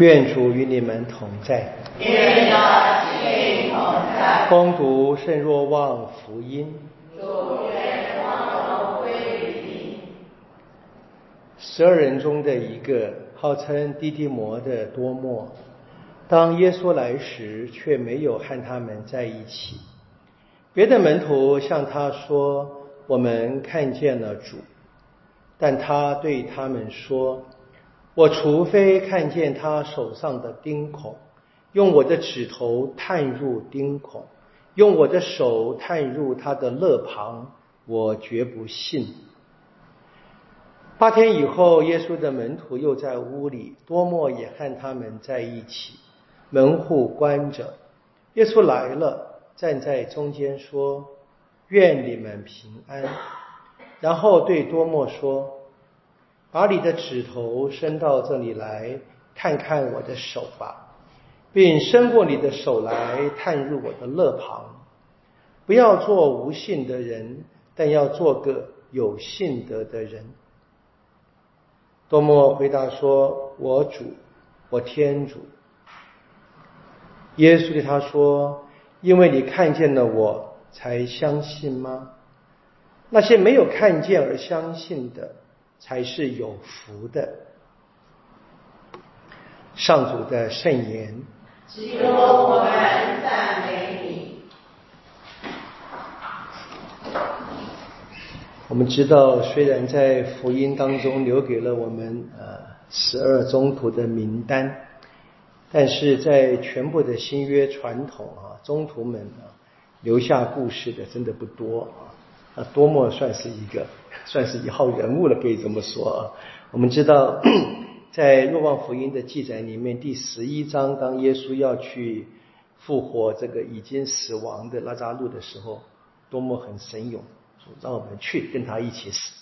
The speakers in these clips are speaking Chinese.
愿主与你们同在。愿的心同在。攻读圣若望福音。主愿光荣归于你。十二人中的一个，号称滴滴摩的多默，当耶稣来时，却没有和他们在一起。别的门徒向他说：“我们看见了主。”但他对他们说。我除非看见他手上的钉孔，用我的指头探入钉孔，用我的手探入他的肋旁，我绝不信。八天以后，耶稣的门徒又在屋里，多默也和他们在一起，门户关着。耶稣来了，站在中间说：“愿你们平安。”然后对多默说。把你的指头伸到这里来看看我的手吧，并伸过你的手来探入我的肋旁。不要做无信的人，但要做个有信德的人。多默回答说：“我主，我天主。”耶稣对他说：“因为你看见了我才相信吗？那些没有看见而相信的。”才是有福的。上主的圣言。只有，我们赞美你。我们知道，虽然在福音当中留给了我们呃十二宗徒的名单，但是在全部的新约传统啊，宗徒们啊留下故事的真的不多啊。啊，多么算是一个，算是一号人物了，可以这么说啊。我们知道，在若望福音的记载里面，第十一章，当耶稣要去复活这个已经死亡的拉扎路的时候，多么很神勇，说让我们去跟他一起死。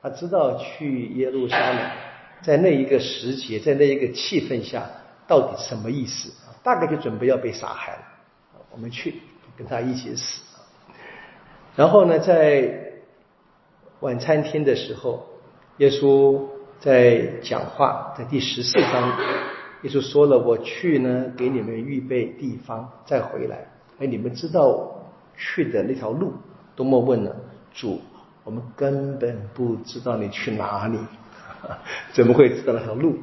他知道去耶路撒冷，在那一个时节，在那一个气氛下，到底什么意思？大概就准备要被杀害了。我们去跟他一起死。然后呢，在晚餐厅的时候，耶稣在讲话，在第十四章，耶稣说了：“我去呢，给你们预备地方，再回来。”哎，你们知道去的那条路？多么问了主，我们根本不知道你去哪里，怎么会知道那条路？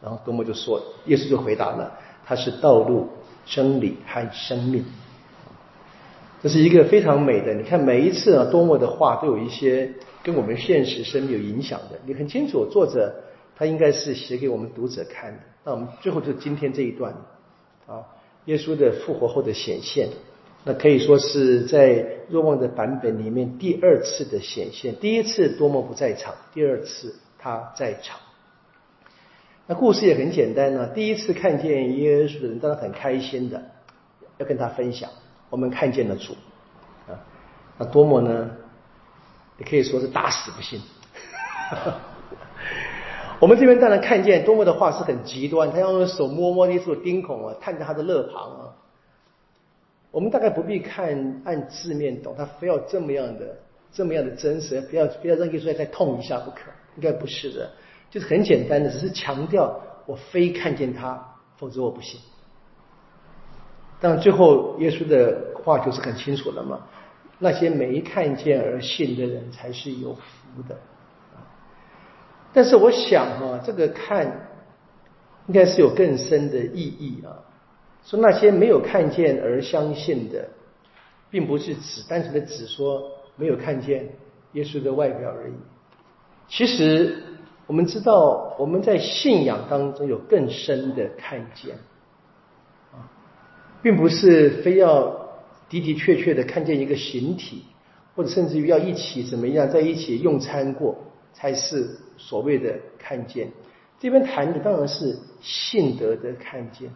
然后多么就说，耶稣就回答了：“他是道路、真理和生命。”这是一个非常美的，你看每一次啊，多么的话都有一些跟我们现实生命有影响的。你很清楚，作者他应该是写给我们读者看的。那我们最后就今天这一段啊，耶稣的复活后的显现，那可以说是在若望的版本里面第二次的显现。第一次多么不在场，第二次他在场。那故事也很简单呢。第一次看见耶稣的人当然很开心的，要跟他分享。我们看见了主啊，那多么呢？也可以说是打死不信。我们这边当然看见多么的话是很极端，他要用手摸摸那处钉孔啊，探着他的肋旁啊。我们大概不必看按字面懂，他非要这么样的这么样的真实，不要不要让耶稣再痛一下不可，应该不是的，就是很简单的，只是强调我非看见他，否则我不信。但最后耶稣的话就是很清楚了嘛，那些没看见而信的人才是有福的。但是我想啊，这个看应该是有更深的意义啊。说那些没有看见而相信的，并不是指单纯的指说没有看见耶稣的外表而已。其实我们知道，我们在信仰当中有更深的看见。并不是非要的的确确的看见一个形体，或者甚至于要一起怎么样在一起用餐过，才是所谓的看见。这边谈的当然是信德的看见。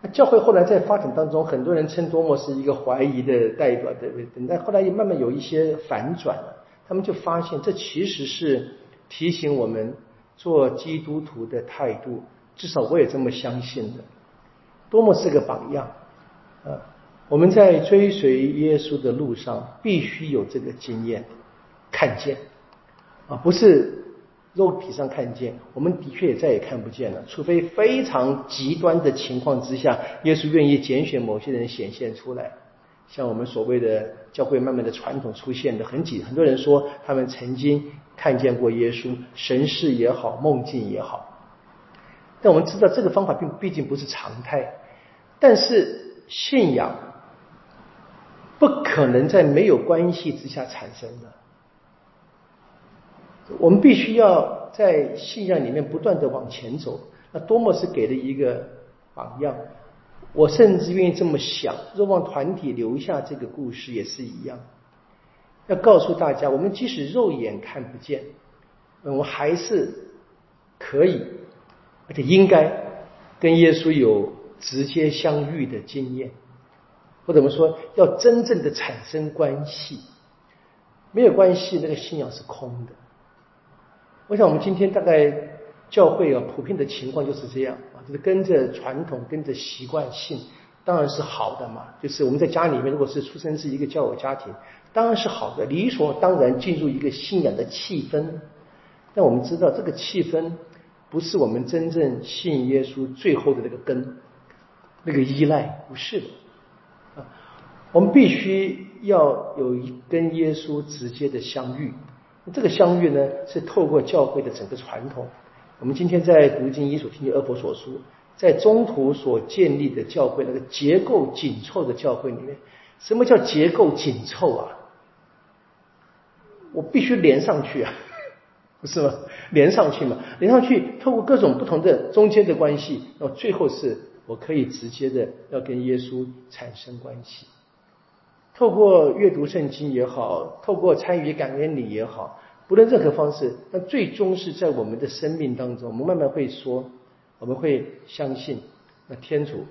那教会后来在发展当中，很多人称多么是一个怀疑的代表，对不对？等到后来又慢慢有一些反转了，他们就发现这其实是提醒我们做基督徒的态度，至少我也这么相信的。多么是个榜样，啊！我们在追随耶稣的路上，必须有这个经验，看见，啊，不是肉体上看见，我们的确也再也看不见了。除非非常极端的情况之下，耶稣愿意拣选某些人显现出来，像我们所谓的教会慢慢的传统出现的很几很多人说他们曾经看见过耶稣，神事也好，梦境也好。但我们知道这个方法并毕竟不是常态，但是信仰不可能在没有关系之下产生的。我们必须要在信仰里面不断的往前走，那多么是给了一个榜样。我甚至愿意这么想，若望团体留下这个故事也是一样，要告诉大家，我们即使肉眼看不见，我们还是可以，而且应该跟耶稣有直接相遇的经验，或者我们说要真正的产生关系，没有关系，那个信仰是空的。我想我们今天大概教会啊，普遍的情况就是这样啊，就是跟着传统，跟着习惯性，当然是好的嘛。就是我们在家里面，如果是出生是一个教友家庭，当然是好的，理所当然进入一个信仰的气氛。但我们知道，这个气氛不是我们真正信耶稣最后的那个根，那个依赖不是的啊。我们必须要有一跟耶稣直接的相遇。这个相遇呢，是透过教会的整个传统。我们今天在读经一所听见阿佛所书，在中途所建立的教会，那个结构紧凑的教会里面，什么叫结构紧凑啊？我必须连上去啊，不是吗？连上去嘛，连上去，透过各种不同的中间的关系，到最后是我可以直接的要跟耶稣产生关系。透过阅读圣经也好，透过参与感恩礼也好，不论任何方式，但最终是在我们的生命当中，我们慢慢会说，我们会相信，那天主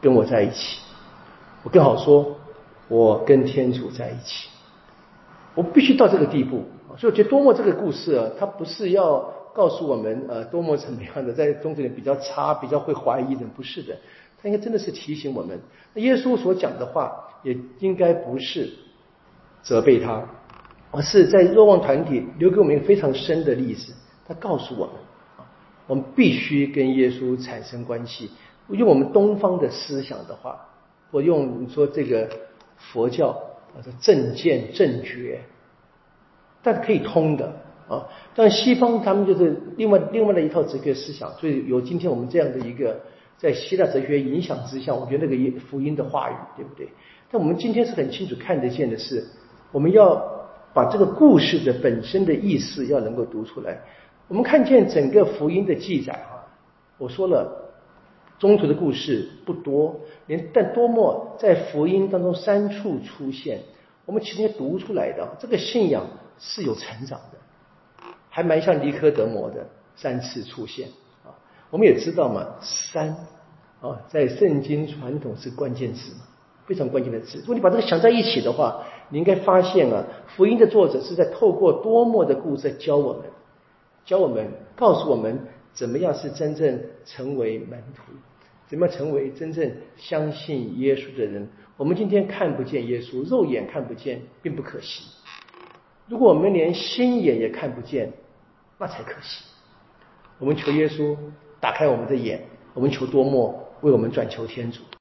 跟我在一起，我更好说，我跟天主在一起，我必须到这个地步。所以我觉得多么这个故事啊，它不是要告诉我们呃多么怎么样的，在中国人比较差、比较会怀疑的，不是的。他应该真的是提醒我们，耶稣所讲的话也应该不是责备他，而是在若望团体留给我们一个非常深的例子。他告诉我们，我们必须跟耶稣产生关系。用我们东方的思想的话，我用你说这个佛教啊，正见正觉，但可以通的啊。但西方他们就是另外另外的一套哲学思想，所以有今天我们这样的一个。在希腊哲学影响之下，我觉得那个福音的话语，对不对？但我们今天是很清楚看得见的是，我们要把这个故事的本身的意思要能够读出来。我们看见整个福音的记载啊，我说了，中途的故事不多，连但多么在福音当中三处出现，我们其实读出来的这个信仰是有成长的，还蛮像尼科德摩的三次出现啊。我们也知道嘛，三啊，在圣经传统是关键词，非常关键的词。如果你把这个想在一起的话，你应该发现啊，福音的作者是在透过多么的故事教我们，教我们，告诉我们怎么样是真正成为门徒，怎么样成为真正相信耶稣的人。我们今天看不见耶稣，肉眼看不见，并不可惜。如果我们连心眼也看不见，那才可惜。我们求耶稣。打开我们的眼，我们求多默为我们转求天主。